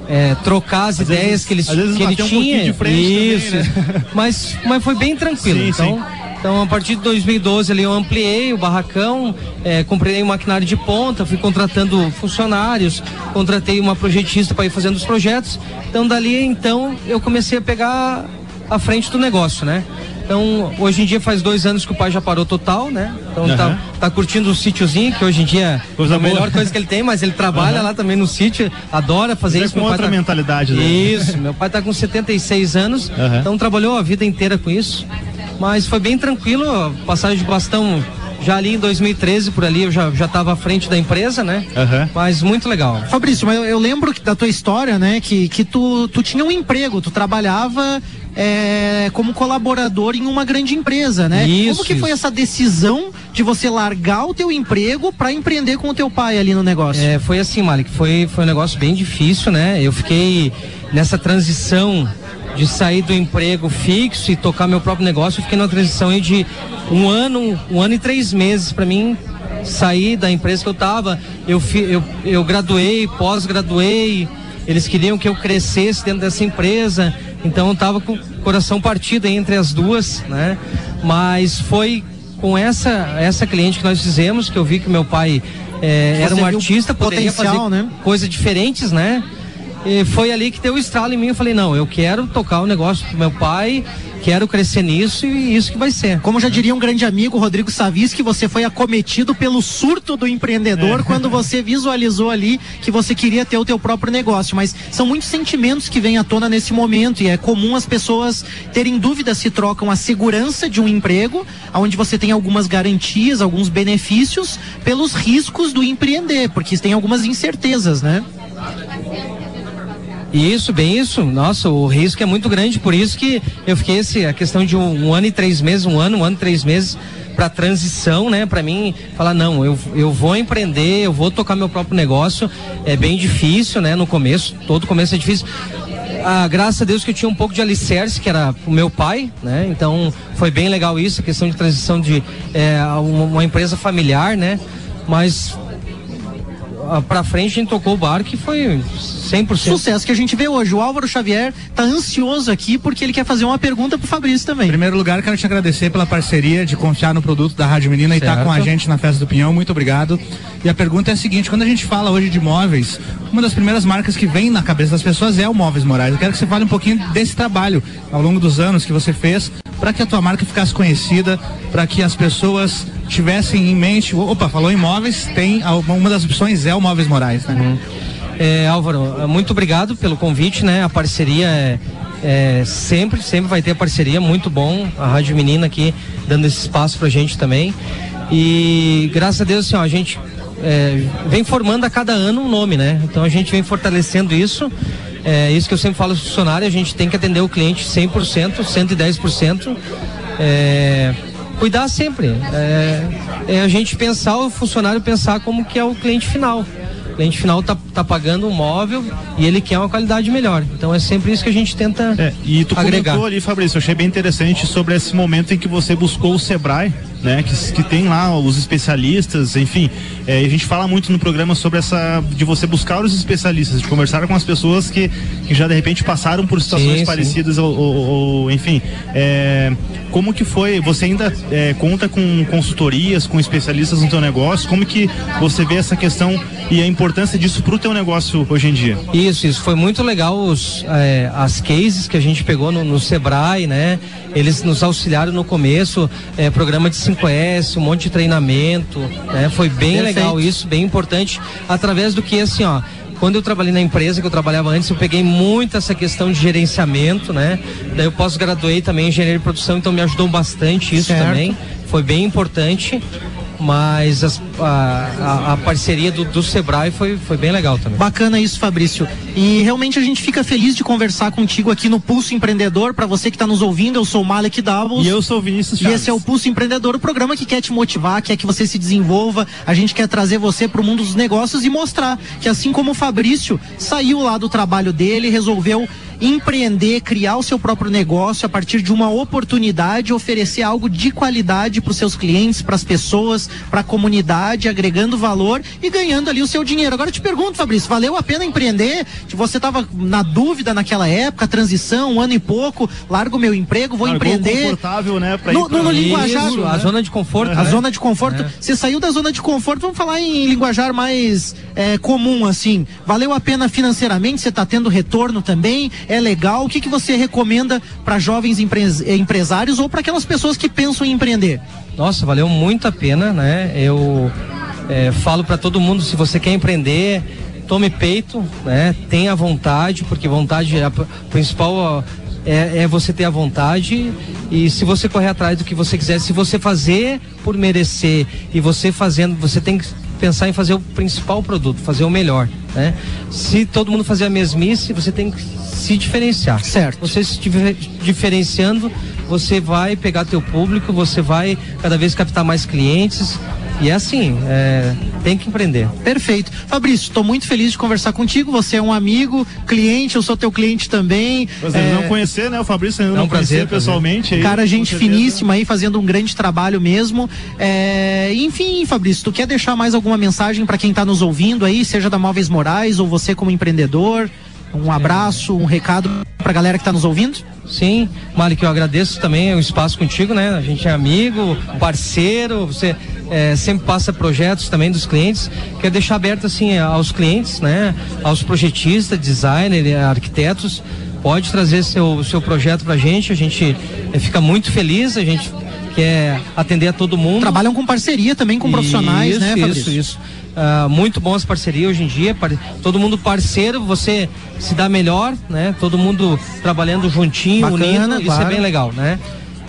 é, trocar as Às ideias vezes- que ele, que ele um tinha. de frente Isso. também, né? mas, mas foi bem tranquilo. Sim, então, sim. então, a partir de 2012 ali eu ampliei o barracão, é, comprei um maquinário de ponta, fui contratando funcionários, contratei uma projetista para ir fazendo os projetos. Então, dali então eu comecei a pegar a frente do negócio, né? Então, hoje em dia faz dois anos que o pai já parou total, né? Então tá, Aham. tá curtindo o sítiozinho, que hoje em dia Coisa é a melhor boa. coisa que ele tem, mas ele trabalha lá também no sítio, adora fazer Mas é isso. com meu pai outra tá- mentalidade, né? Isso, meu pai tá com 76 anos, Aham. então trabalhou a vida inteira com isso. Mas foi bem tranquilo, passagem de bastão já ali em 2013, por ali, eu já, já tava à frente da empresa, né? Aham. Mas muito legal. Fabrício, mas eu, eu lembro que- da tua história, né? Que, que tu, tu tinha um emprego, tu trabalhava é, como colaborador em uma grande empresa, né? Isso, como que foi isso. essa decisão de você largar o teu emprego para empreender com o teu pai ali no negócio? É, foi assim, Malik, foi, foi um negócio bem difícil, né? Eu fiquei nessa transição de sair do emprego fixo e tocar meu próprio negócio, eu fiquei numa transição aí de um ano, um ano e três meses para mim sair da empresa que eu tava. Eu, eu, eu graduei, pós-graduei, eles queriam que eu crescesse dentro dessa empresa, então eu tava com o coração partido entre as duas, né? Mas foi com essa essa cliente que nós fizemos que eu vi que meu pai eh, era um artista, poderia potencial, fazer né? coisas diferentes, né? E foi ali que deu o estralo em mim. Eu falei, não, eu quero tocar o negócio pro meu pai, quero crescer nisso e isso que vai ser. Como já diria um grande amigo, Rodrigo Savis, que você foi acometido pelo surto do empreendedor quando você visualizou ali que você queria ter o teu próprio negócio. Mas são muitos sentimentos que vêm à tona nesse momento e é comum as pessoas terem dúvidas se trocam a segurança de um emprego, onde você tem algumas garantias, alguns benefícios, pelos riscos do empreender, porque tem algumas incertezas, né? Isso, bem isso. Nossa, o risco é muito grande, por isso que eu fiquei esse, a questão de um, um ano e três meses, um ano, um ano e três meses para transição, né? Para mim falar não, eu, eu vou empreender, eu vou tocar meu próprio negócio. É bem difícil, né? No começo, todo começo é difícil. Ah, graças a Deus que eu tinha um pouco de alicerce, que era o meu pai, né? Então foi bem legal isso, a questão de transição de é, uma, uma empresa familiar, né? Mas ah, pra frente a gente tocou o barco e foi 100%. Sucesso que a gente vê hoje. O Álvaro Xavier tá ansioso aqui porque ele quer fazer uma pergunta pro Fabrício também. Em primeiro lugar, quero te agradecer pela parceria de confiar no produto da Rádio Menina e estar Certo. com a gente na Festa do Pinhão. Muito obrigado. E a pergunta é a seguinte: quando a gente fala hoje de móveis, uma das primeiras marcas que vem na cabeça das pessoas é o Móveis Moraes. Eu quero que você fale um pouquinho desse trabalho ao longo dos anos que você fez para que a tua marca ficasse conhecida, para que as pessoas tivessem em mente. Opa, falou em móveis, tem uma das opções é o Móveis Moraes, né? É, Álvaro, muito obrigado pelo convite, né? A parceria é, é sempre, sempre vai ter parceria, muito bom. A Rádio Menina aqui dando esse espaço pra gente também. E graças a Deus, assim, ó, a gente é, vem formando a cada ano um nome, né? Então a gente vem fortalecendo isso. É isso que eu sempre falo aos funcionários, a gente tem que atender o cliente 100%, 110%. É, cuidar sempre. É, é a gente pensar, o funcionário pensar como que é o cliente final. O cliente final tá, tá pagando um móvel e ele quer uma qualidade melhor. Então é sempre isso que a gente tenta É, e tu agregar. comentou ali, Fabrício, eu achei bem interessante sobre esse momento em que você buscou o Sebrae, né? Que, que tem lá os especialistas, enfim. é, a gente fala muito no programa sobre essa. de você buscar os especialistas, de conversar com as pessoas que, que já de repente passaram por situações Sim, sim. parecidas, ou, ou- ou, enfim. é, como que foi? Você ainda é, conta com consultorias, com especialistas no teu negócio? Como que você vê essa questão e a importância disso pro teu negócio hoje em dia? Isso, isso. Foi muito legal os, é, as cases que a gente pegou no, no Sebrae, né? Eles nos auxiliaram no começo, é, programa de 5S, um monte de treinamento, né? Foi bem Perfeito. legal isso, bem importante, através do que, assim, ó, quando eu trabalhei na empresa que eu trabalhava antes, eu peguei muito essa questão de gerenciamento, né? Daí eu pós-graduei também em engenharia de produção, então me ajudou bastante isso Certo. também. Foi bem importante, mas as- a, a- a parceria do, do Sebrae foi, foi bem legal também. Bacana isso, Fabrício. E realmente a gente fica feliz de conversar contigo aqui no Pulso Empreendedor. Para você que está nos ouvindo, eu sou o Malek Davos. E eu sou o Vinícius E Chaves. esse é o Pulso Empreendedor, o programa que quer te motivar, quer que você se desenvolva. A gente quer trazer você para o mundo dos negócios e mostrar que assim como o Fabrício saiu lá do trabalho dele, resolveu empreender, criar o seu próprio negócio a partir de uma oportunidade, oferecer algo de qualidade para os seus clientes, para as pessoas, para a comunidade, agregando valor e ganhando ali o seu dinheiro. Agora eu te pergunto, Fabrício, valeu a pena empreender? Você estava na dúvida naquela época, transição, um ano e pouco, largo meu emprego, vou Largou empreender. confortável, né? Pra No- no- no linguajar, Isso, né? a zona de conforto. A zona de conforto. Você saiu da zona de conforto, vamos falar em linguajar mais é, comum, assim. Valeu a pena financeiramente? Você está tendo retorno também? É legal? O que, que você recomenda para jovens empres- empresários ou para aquelas pessoas que pensam em empreender? Nossa, valeu muito a pena, né? Eu é, falo para todo mundo, se você quer empreender, tome peito, né? Tenha vontade, porque vontade é a principal é, é você ter a vontade e se você correr atrás do que você quiser, se você fazer por merecer e você fazendo, você tem que pensar em fazer o principal produto, fazer o melhor, né? Se todo mundo fazer a mesmice, você tem que se diferenciar. Certo. Você se difer- diferenciando, você vai pegar teu público, você vai cada vez captar mais clientes e é assim, é, tem que empreender. Perfeito. Fabrício, estou muito feliz de conversar contigo. Você é um amigo, cliente, eu sou teu cliente também. Prazer É, não conhecer, né? O Fabrício ainda É um não conhecer prazer, prazer. pessoalmente. aí, Cara, gente finíssima aí, fazendo um grande trabalho mesmo. É, enfim, Fabrício, tu quer deixar mais alguma mensagem para quem tá nos ouvindo aí, seja da Móveis Morais ou você como empreendedor? Um abraço, um recado pra galera que tá nos ouvindo? Sim, Malik, eu agradeço também o espaço contigo, né? A gente é amigo, parceiro, você é, sempre passa projetos também dos clientes. Quero deixar aberto assim aos clientes, né? Aos projetistas, designers, arquitetos. Pode trazer seu, seu projeto pra gente, a gente é, fica muito feliz, a gente quer atender a todo mundo. Trabalham com parceria também com profissionais, isso, né, Isso, Fabrício? isso. Ah, muito bom as parcerias hoje em dia, todo mundo parceiro, você se dá melhor, né? Todo mundo trabalhando juntinho, Bacana, unindo, isso claro. é bem legal, né?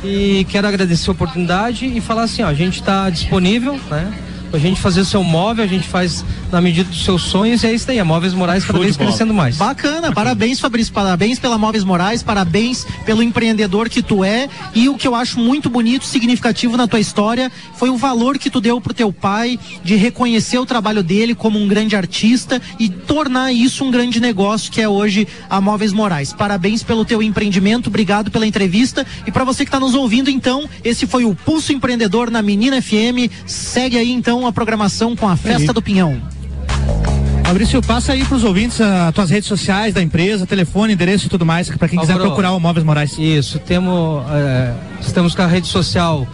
E quero agradecer a oportunidade e falar assim, ó, a gente está disponível, né? Pra gente fazer o seu móvel, a gente faz na medida dos seus sonhos e é isso aí, a Móveis Morais cada Show vez bola. crescendo mais. Bacana, parabéns Fabrício, parabéns pela Móveis Morais, parabéns pelo empreendedor que tu é e o que eu acho muito bonito, significativo na tua história foi o valor que tu deu pro teu pai de reconhecer o trabalho dele como um grande artista e tornar isso um grande negócio que é hoje a Móveis Morais. Parabéns pelo teu empreendimento, obrigado pela entrevista e para você que está nos ouvindo então, esse foi o Pulso Empreendedor na Menina FM. Segue aí então a programação com a Festa do Pinhão. Fabrício, passa aí pros ouvintes as tuas redes sociais da empresa, telefone, endereço e tudo mais, para quem quiser procurar o Móveis Morais. Isso, temos, é, estamos com a rede social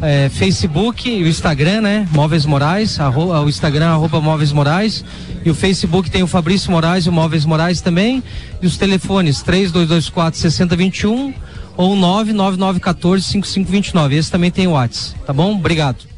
é, Facebook e o Instagram, né? Móveis Morais, o Instagram arroba Móveis Morais e o Facebook tem o Fabrício Moraes e o Móveis Morais também e os telefones 3224 6021 ou 99914 5529. Esse também tem o WhatsApp, tá bom? Obrigado.